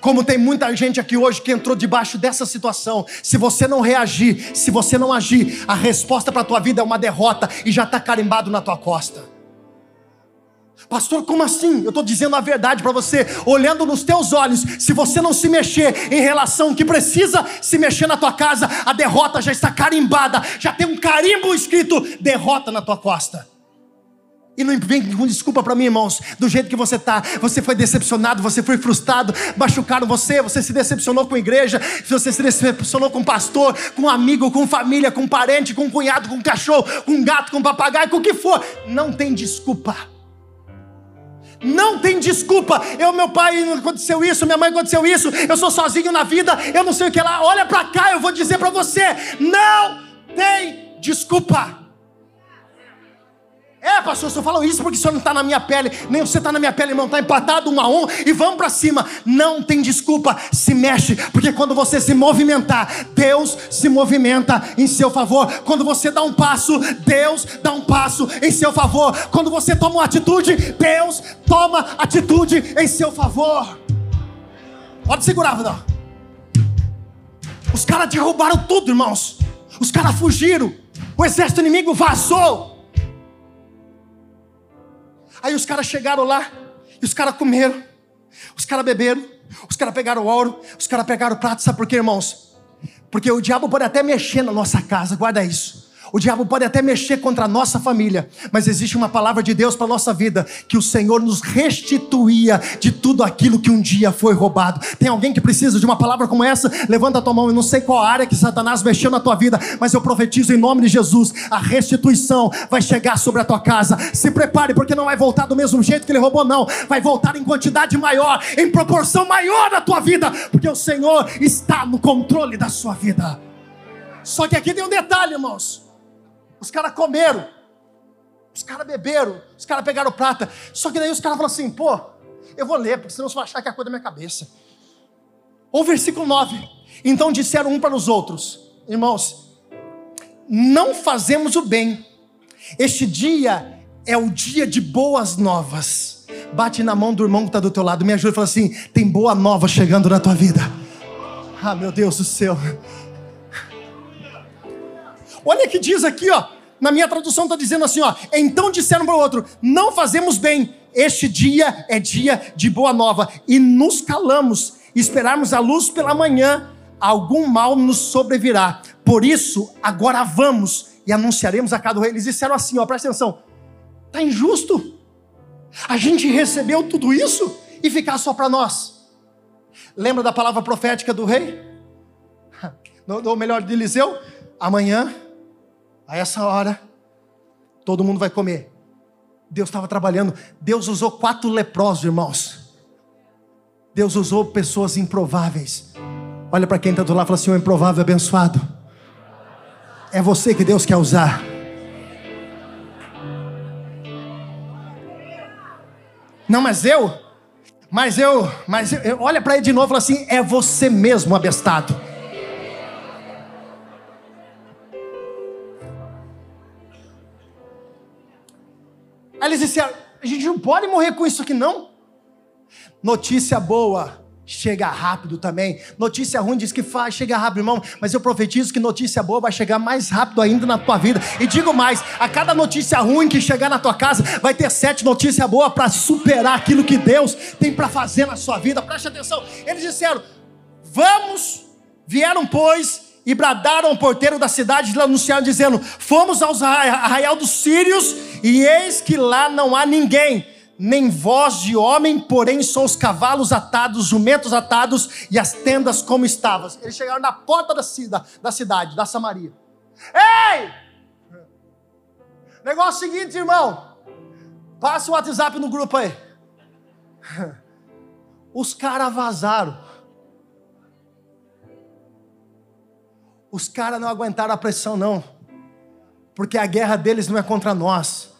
Como tem muita gente aqui hoje que entrou debaixo dessa situação. Se você não reagir, se você não agir, a resposta para a tua vida é uma derrota e já está carimbado na tua costa. Pastor, como assim? Eu estou dizendo a verdade para você, olhando nos teus olhos. Se você não se mexer em relação que precisa se mexer na tua casa, a derrota já está carimbada, já tem um carimbo escrito derrota na tua costa. E não vem com desculpa para mim, irmãos, do jeito que você está. Você foi decepcionado, você foi frustrado, machucaram você, você se decepcionou com a igreja, você se decepcionou com o pastor, com um amigo, com família, com um parente, com um cunhado, com um cachorro, com um gato, com um papagaio, com o que for. Não tem desculpa. Não tem desculpa. Eu, meu pai, aconteceu isso, minha mãe aconteceu isso. Eu sou sozinho na vida, eu não sei o que lá. Olha para cá, eu vou dizer para você: não tem desculpa. É, pastor, eu falo isso porque o senhor não está na minha pele, nem você está na minha pele, irmão, está empatado um a um e vamos para cima. Não tem desculpa, se mexe, porque quando você se movimentar, Deus se movimenta em seu favor. Quando você dá um passo, Deus dá um passo em seu favor. Quando você toma uma atitude, Deus toma atitude em seu favor. Pode segurar, Vidal. Os caras derrubaram tudo, irmãos. Os caras fugiram. O exército inimigo vazou. Aí os caras chegaram lá, e os caras comeram, os caras beberam, os caras pegaram ouro, os caras pegaram prato, sabe por quê, irmãos? Porque o diabo pode até mexer na nossa casa, guarda isso. O diabo pode até mexer contra a nossa família, mas existe uma palavra de Deus para a nossa vida, que o Senhor nos restituía de tudo aquilo que um dia foi roubado. Tem alguém que precisa de uma palavra como essa? Levanta a tua mão, eu não sei qual área que Satanás mexeu na tua vida, mas eu profetizo em nome de Jesus, a restituição vai chegar sobre a tua casa. Se prepare, porque não vai voltar do mesmo jeito que ele roubou, não. Vai voltar em quantidade maior, em proporção maior na tua vida, porque o Senhor está no controle da sua vida. Só que aqui tem um detalhe, irmãos. Os caras comeram, os caras beberam, os caras pegaram prata. Só que daí os caras falaram assim: pô, eu vou ler, porque senão você vai achar que é coisa da minha cabeça. Ou versículo 9: Então disseram um para os outros, irmãos, não fazemos o bem, este dia é o dia de boas novas. Bate na mão do irmão que está do teu lado, me ajuda e fala assim: tem boa nova chegando na tua vida. Ah, meu Deus do céu. Olha que diz aqui, ó. Na minha tradução está dizendo assim, ó. Então disseram para o outro: Não fazemos bem. Este dia é dia de boa nova e nos calamos. Esperarmos a luz pela manhã, algum mal nos sobrevirá. Por isso, agora vamos e anunciaremos a cada rei. Eles disseram assim, ó, presta atenção. Tá injusto? A gente recebeu tudo isso e ficar só para nós. Lembra da palavra profética do rei? *laughs* Ou melhor, de Eliseu? Amanhã a essa hora, todo mundo vai comer. Deus estava trabalhando. Deus usou quatro leprosos, irmãos. Deus usou pessoas improváveis. Olha para quem está do lado e fala assim: o improvável abençoado. É você que Deus quer usar. Não, mas eu, mas eu, mas eu, olha para ele de novo e fala assim: é você mesmo, abestado. Aí eles disseram: a gente não pode morrer com isso aqui, não. Notícia boa chega rápido também. Notícia ruim diz que faz, chega rápido, irmão. Mas eu profetizo que notícia boa vai chegar mais rápido ainda na tua vida. E digo mais: a cada notícia ruim que chegar na tua casa, vai ter sete notícias boas para superar aquilo que Deus tem para fazer na sua vida. Preste atenção. Eles disseram: Vamos, vieram, pois, e bradaram ao porteiro da cidade e anunciaram, dizendo: Fomos aos arraial dos sírios, e eis que lá não há ninguém, nem voz de homem, porém são os cavalos atados, jumentos atados e as tendas como estavam. Eles chegaram na porta da cidade, da, cidade, da Samaria. Ei! Negócio seguinte, irmão. Passa o WhatsApp no grupo aí. *laughs* Os caras vazaram. Os caras não aguentaram a pressão, não. Porque a guerra deles não é contra nós.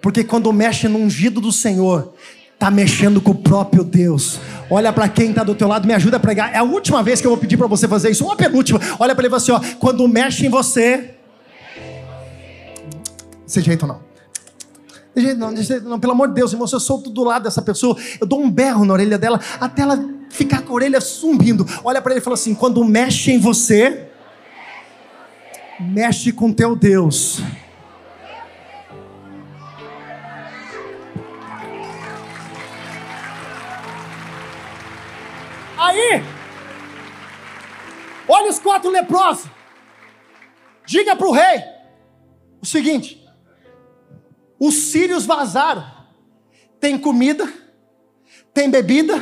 Porque quando mexe no ungido do Senhor, está mexendo com o próprio Deus. Olha para quem está do teu lado, me ajuda a pregar. É a última vez que eu vou pedir para você fazer isso, uma penúltima. Olha para ele e assim: ó, quando mexe em você. Desse jeito não. Desse jeito não, desse jeito não. Pelo amor de Deus, irmão, se eu sou do lado dessa pessoa, eu dou um berro na orelha dela até ela ficar com a orelha zumbindo. Olha para ele e fala assim: quando mexe em você Mexe com teu Deus. Aí, olha os quatro leprosos. Diga para o rei o seguinte: os sírios vazaram. Tem comida, tem bebida,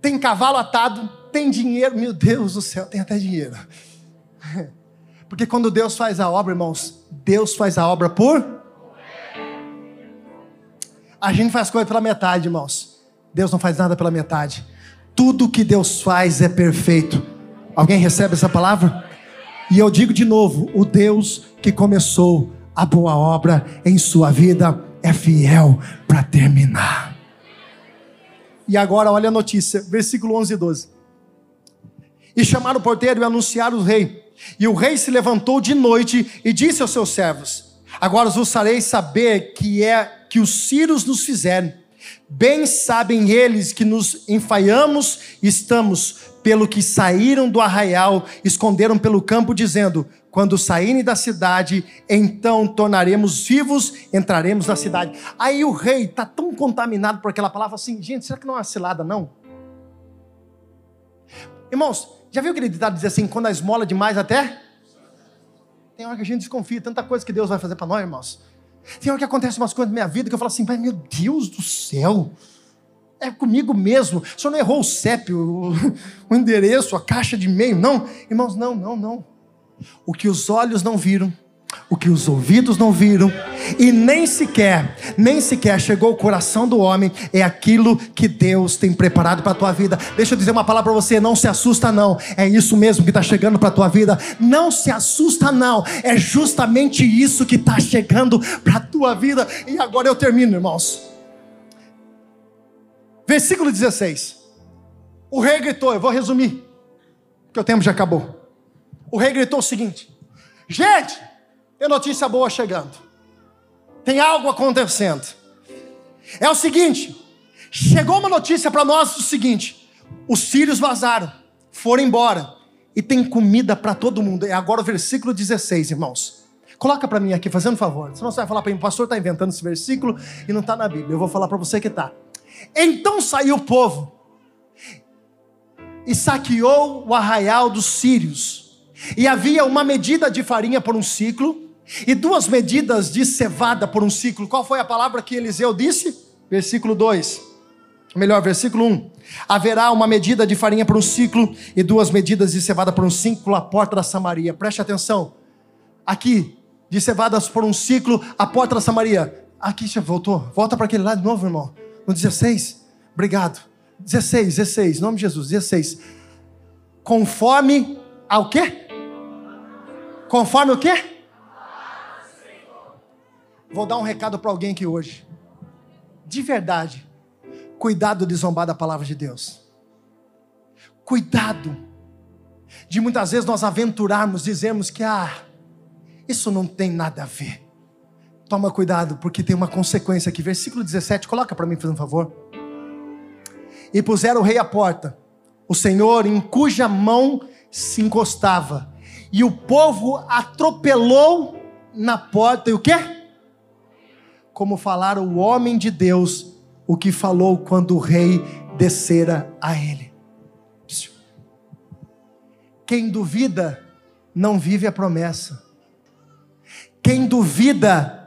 tem cavalo atado, tem dinheiro. Meu Deus do céu, tem até dinheiro. *laughs* Porque quando Deus faz a obra, irmãos, Deus faz a obra por. A gente faz coisa pela metade, irmãos. Deus não faz nada pela metade. Tudo que Deus faz é perfeito. Alguém recebe essa palavra? E eu digo de novo: o Deus que começou a boa obra em sua vida é fiel para terminar. E agora olha a notícia, versículo 11 e 12. E chamaram o porteiro e anunciaram o rei. E o rei se levantou de noite e disse aos seus servos: Agora vos farei saber que é que os sírios nos fizeram. Bem sabem eles que nos enfaiamos, estamos pelo que saíram do arraial, esconderam pelo campo, dizendo: Quando saírem da cidade, então tornaremos vivos, entraremos na cidade. Aí o rei está tão contaminado por aquela palavra assim: gente, será que não é uma cilada, não? Irmãos, já viu aquele ditado dizer assim: quando a esmola demais até? Tem hora que a gente desconfia, tanta coisa que Deus vai fazer para nós, irmãos. Tem hora que acontece umas coisas na minha vida que eu falo assim, mas meu Deus do céu, é comigo mesmo. O senhor não errou o CEP, o, o endereço, a caixa de e-mail, não. Irmãos, não, não, não. O que os olhos não viram, o que os ouvidos não viram, e nem sequer, nem sequer chegou ao coração do homem, é aquilo que Deus tem preparado para a tua vida. Deixa eu dizer uma palavra para você: não se assusta, não. É isso mesmo que está chegando para a tua vida. Não se assusta, não. É justamente isso que está chegando para a tua vida. E agora eu termino, irmãos. Versículo 16. O rei gritou, eu vou resumir, porque o tempo já acabou. O rei gritou o seguinte: Gente, tem notícia boa chegando. Tem algo acontecendo. É o seguinte: chegou uma notícia para nós o seguinte: os sírios vazaram, foram embora e tem comida para todo mundo. É agora o versículo 16, irmãos. Coloca para mim aqui, fazendo favor. Senão você vai falar para mim, o pastor está inventando esse versículo e não está na Bíblia. Eu vou falar para você que está. Então saiu o povo e saqueou o arraial dos sírios. E havia uma medida de farinha por um ciclo e duas medidas de cevada por um ciclo. Qual foi a palavra que Eliseu disse? Versículo 2. Melhor, versículo 1. Haverá uma medida de farinha por um ciclo e duas medidas de cevada por um ciclo à porta da Samaria. Preste atenção. Aqui, de cevadas por um ciclo à porta da Samaria. Aqui já voltou. Volta para aquele lado de novo, irmão. No 16. Obrigado. 16, 16. Em nome de Jesus. 16. Conforme ao quê? Conforme o quê? Vou dar um recado para alguém aqui hoje. De verdade, cuidado de zombar da palavra de Deus. Cuidado de muitas vezes nós aventurarmos, dizermos que ah, isso não tem nada a ver. Toma cuidado, porque tem uma consequência aqui. Versículo 17, coloca para mim, por favor. E puseram o rei à porta, o Senhor em cuja mão se encostava, e o povo atropelou na porta, e o quê? Como falara o homem de Deus, o que falou quando o rei descera a ele. Quem duvida, não vive a promessa. Quem duvida,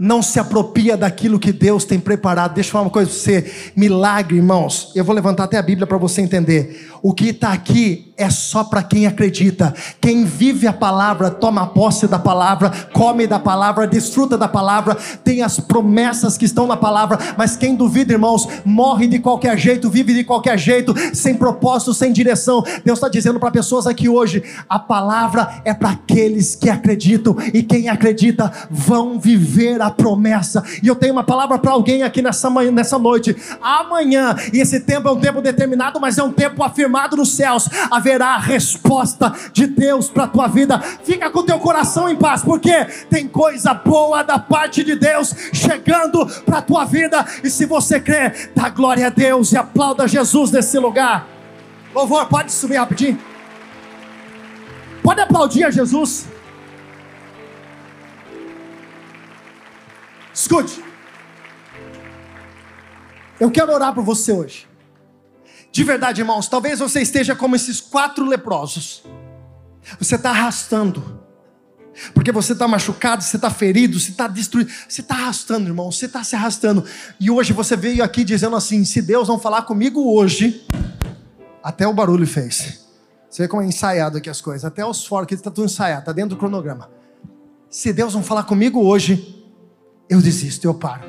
não se apropria daquilo que Deus tem preparado. Deixa eu falar uma coisa para você: milagre, irmãos. Eu vou levantar até a Bíblia para você entender. O que está aqui é só para quem acredita. Quem vive a palavra, toma posse da palavra, come da palavra, desfruta da palavra, tem as promessas que estão na palavra. Mas quem duvida, irmãos, morre de qualquer jeito, vive de qualquer jeito, sem propósito, sem direção. Deus está dizendo para pessoas aqui hoje: a palavra é para aqueles que acreditam, e quem acredita vão viver a promessa. E eu tenho uma palavra para alguém aqui nessa, manhã, nessa noite. Amanhã, e esse tempo é um tempo determinado, mas é um tempo afirmado nos céus. Haverá resposta de Deus para a tua vida. Fica com teu coração em paz, porque tem coisa boa da parte de Deus chegando para a tua vida. E se você crê, dá glória a Deus e aplauda Jesus nesse lugar. Louvor, pode subir rapidinho. Pode aplaudir a Jesus. Escute. Eu quero orar por você hoje. De verdade, irmãos, talvez você esteja como esses quatro leprosos. Você está arrastando. Porque você está machucado, você está ferido, você está destruído. Você está arrastando, irmão. Você está se arrastando. E hoje você veio aqui dizendo assim: se Deus não falar comigo hoje, até o barulho fez. Você vê como é ensaiado aqui as coisas. Até os fora, que está tudo ensaiado, está dentro do cronograma. Se Deus não falar comigo hoje, eu desisto, eu paro.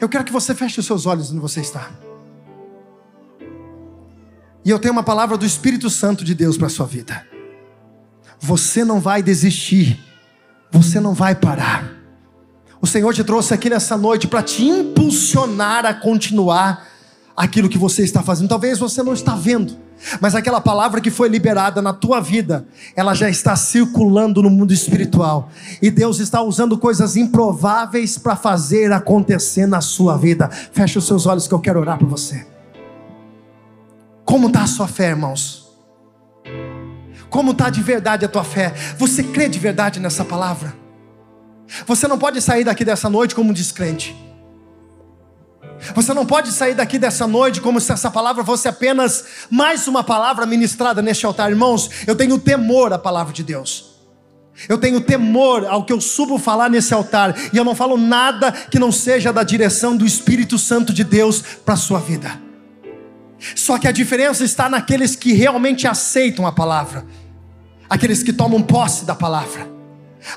Eu quero que você feche os seus olhos onde você está. E eu tenho uma palavra do Espírito Santo de Deus para a sua vida. Você não vai desistir, você não vai parar. O Senhor te trouxe aqui nessa noite para te impulsionar a continuar aquilo que você está fazendo. Talvez você não está vendo, mas aquela palavra que foi liberada na tua vida, ela já está circulando no mundo espiritual. E Deus está usando coisas improváveis para fazer acontecer na sua vida. Feche os seus olhos que eu quero orar por você. Como está a sua fé, irmãos? Como está de verdade a tua fé? Você crê de verdade nessa palavra? Você não pode sair daqui dessa noite como um descrente. Você não pode sair daqui dessa noite como se essa palavra fosse apenas mais uma palavra ministrada neste altar, irmãos. Eu tenho temor à palavra de Deus. Eu tenho temor ao que eu subo falar nesse altar, e eu não falo nada que não seja da direção do Espírito Santo de Deus para a sua vida. Só que a diferença está naqueles que realmente aceitam a palavra, aqueles que tomam posse da palavra,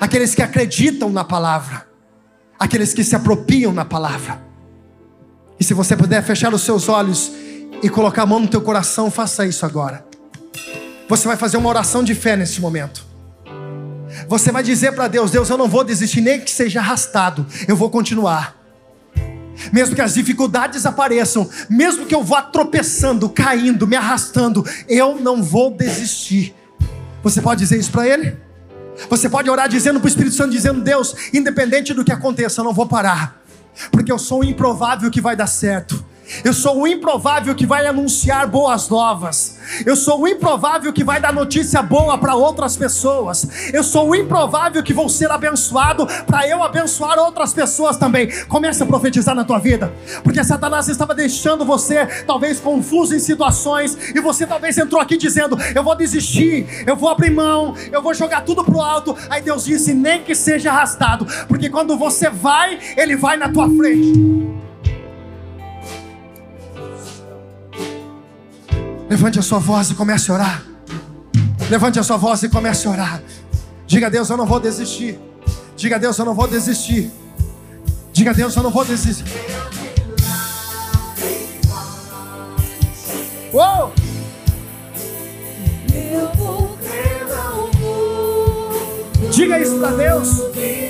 aqueles que acreditam na palavra, aqueles que se apropriam na palavra. E se você puder fechar os seus olhos e colocar a mão no teu coração, faça isso agora. Você vai fazer uma oração de fé nesse momento. Você vai dizer para Deus: Deus, eu não vou desistir, nem que seja arrastado, eu vou continuar. Mesmo que as dificuldades apareçam, mesmo que eu vá tropeçando, caindo, me arrastando, eu não vou desistir. Você pode dizer isso para Ele? Você pode orar dizendo para o Espírito Santo, dizendo: Deus, independente do que aconteça, eu não vou parar porque eu sou o improvável que vai dar certo. Eu sou o improvável que vai anunciar boas novas. Eu sou o improvável que vai dar notícia boa para outras pessoas. Eu sou o improvável que vou ser abençoado para eu abençoar outras pessoas também. Comece a profetizar na tua vida, porque Satanás estava deixando você talvez confuso em situações e você talvez entrou aqui dizendo: "Eu vou desistir, eu vou abrir mão, eu vou jogar tudo pro alto". Aí Deus disse: "Nem que seja arrastado, porque quando você vai, ele vai na tua frente". Levante a sua voz e comece a orar. Levante a sua voz e comece a orar. Diga a Deus, eu não vou desistir. Diga a Deus, eu não vou desistir. Diga a Deus, eu não vou desistir. Uou! Diga isso para Deus.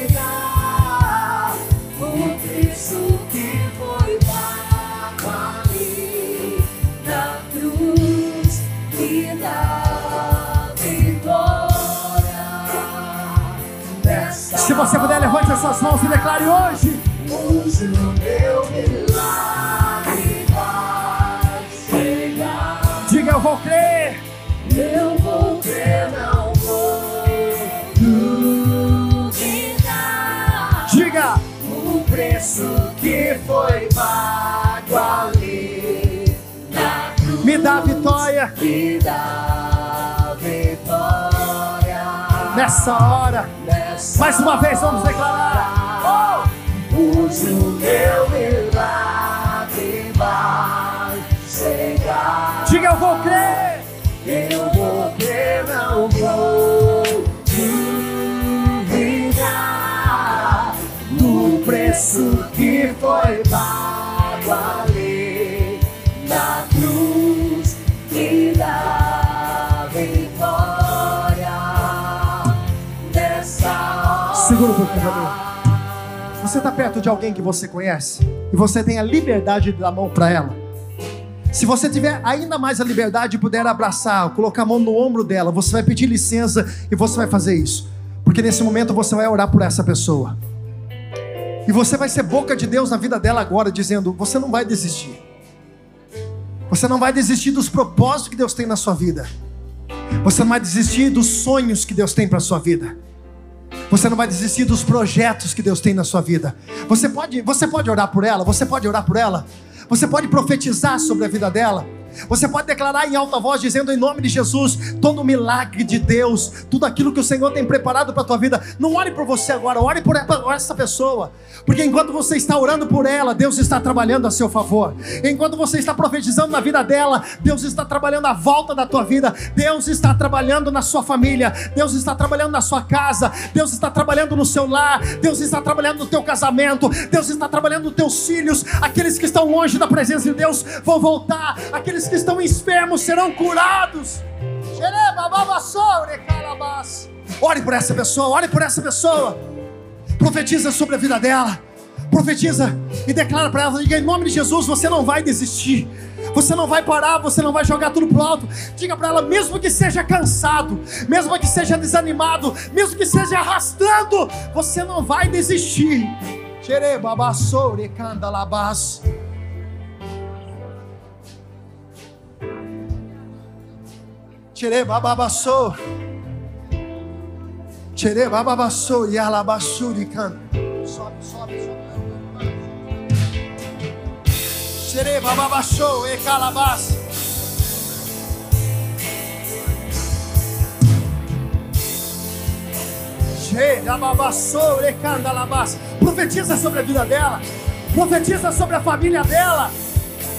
Você puder, levante as suas mãos e declare hoje. Hoje o meu milagre vai chegar. Diga, eu vou crer. Eu vou crer, não vou duvidar. Diga, o preço que foi pago ali na cruz. Me dá vitória. Me dá vitória. Nessa hora. Mais uma vez vamos declarar. Oh! Hoje o meu milagre vai chegar. Diga eu vou crer. Eu vou crer, não vou duvidar do preço que foi pago Segura um pouquinho. Você está perto de alguém que você conhece e você tem a liberdade de dar a mão para ela. Se você tiver ainda mais a liberdade e puder abraçar, colocar a mão no ombro dela, você vai pedir licença e você vai fazer isso. Porque nesse momento você vai orar por essa pessoa. E você vai ser boca de Deus na vida dela agora, dizendo: você não vai desistir. Você não vai desistir dos propósitos que Deus tem na sua vida. Você não vai desistir dos sonhos que Deus tem para sua vida. Você não vai desistir dos projetos que Deus tem na sua vida. Você pode, você pode orar por ela, você pode orar por ela. Você pode profetizar sobre a vida dela. Você pode declarar em alta voz, dizendo em nome de Jesus, todo milagre de Deus, tudo aquilo que o Senhor tem preparado para a tua vida. Não ore por você agora, ore por essa pessoa. Porque enquanto você está orando por ela, Deus está trabalhando a seu favor. Enquanto você está profetizando na vida dela, Deus está trabalhando a volta da tua vida. Deus está trabalhando na sua família. Deus está trabalhando na sua casa. Deus está trabalhando no seu lar. Deus está trabalhando no teu casamento. Deus está trabalhando nos teus filhos. Aqueles que estão longe da presença de Deus vão voltar. Aqueles que estão enfermos serão curados. Ore por essa pessoa, ore por essa pessoa. Profetiza sobre a vida dela. Profetiza e declara para ela: diga em nome de Jesus, você não vai desistir. Você não vai parar, você não vai jogar tudo pro alto. Diga para ela, mesmo que seja cansado, mesmo que seja desanimado, mesmo que seja arrastando, você não vai desistir. Xere babassou, recanda labas. Tirei bababassou. Tirei bababassou e alabassuri can. Sobe, sobe, sobe. Tirei bababassou e calabas. Profetiza sobre a vida dela. Profetiza sobre a família dela.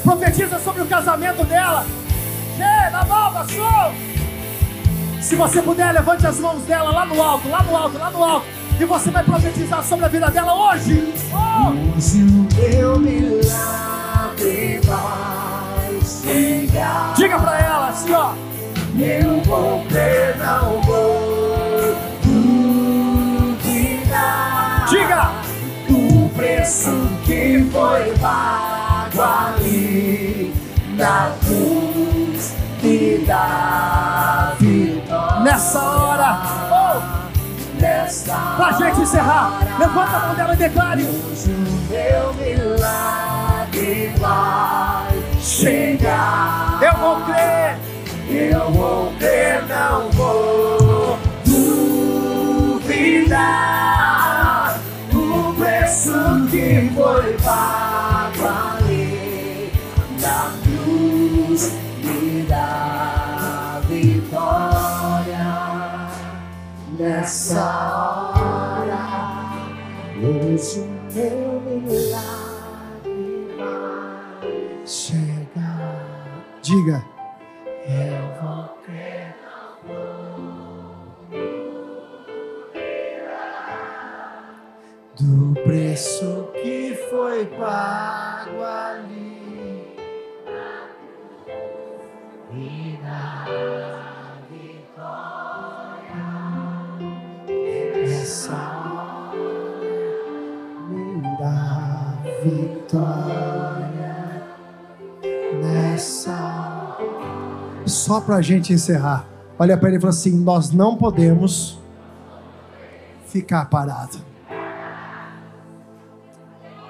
Profetiza sobre o casamento dela. Se você puder, levante as mãos dela lá no alto, lá no alto, lá no alto. E você vai profetizar sobre a vida dela hoje. Oh! Hoje o teu milagre vai chegar. Diga pra ela assim, ó. Eu vou crer, não vou duvidar. Diga. O preço que foi pago ali na cruz me dá vitória. Nessa hora, oh, pra gente encerrar, levanta a mão dela e declare: Hoje o meu milagre vai chegar. Eu vou crer, eu vou crer, não vou duvidar. O preço que foi pago nessa hora. Hoje o meu milagre vai chegar. diga. Eu vou crer. Do preço que foi pago ali e na vitória nessa Só pra gente encerrar. Olha para ele e fala assim: Nós não podemos ficar parado.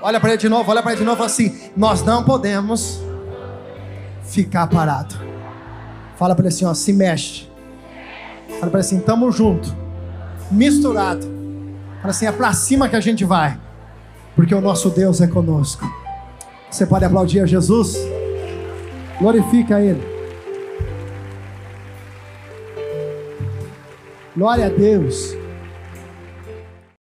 Olha para ele de novo, olha para ele de novo e fala assim: Nós não podemos ficar parado. Fala para ele assim: ó, se mexe. Fala para ele assim: tamo junto, misturado. Fala assim: é para cima que a gente vai, porque o nosso Deus é conosco. Você pode aplaudir a Jesus? Glorifica Ele. Glória a Deus.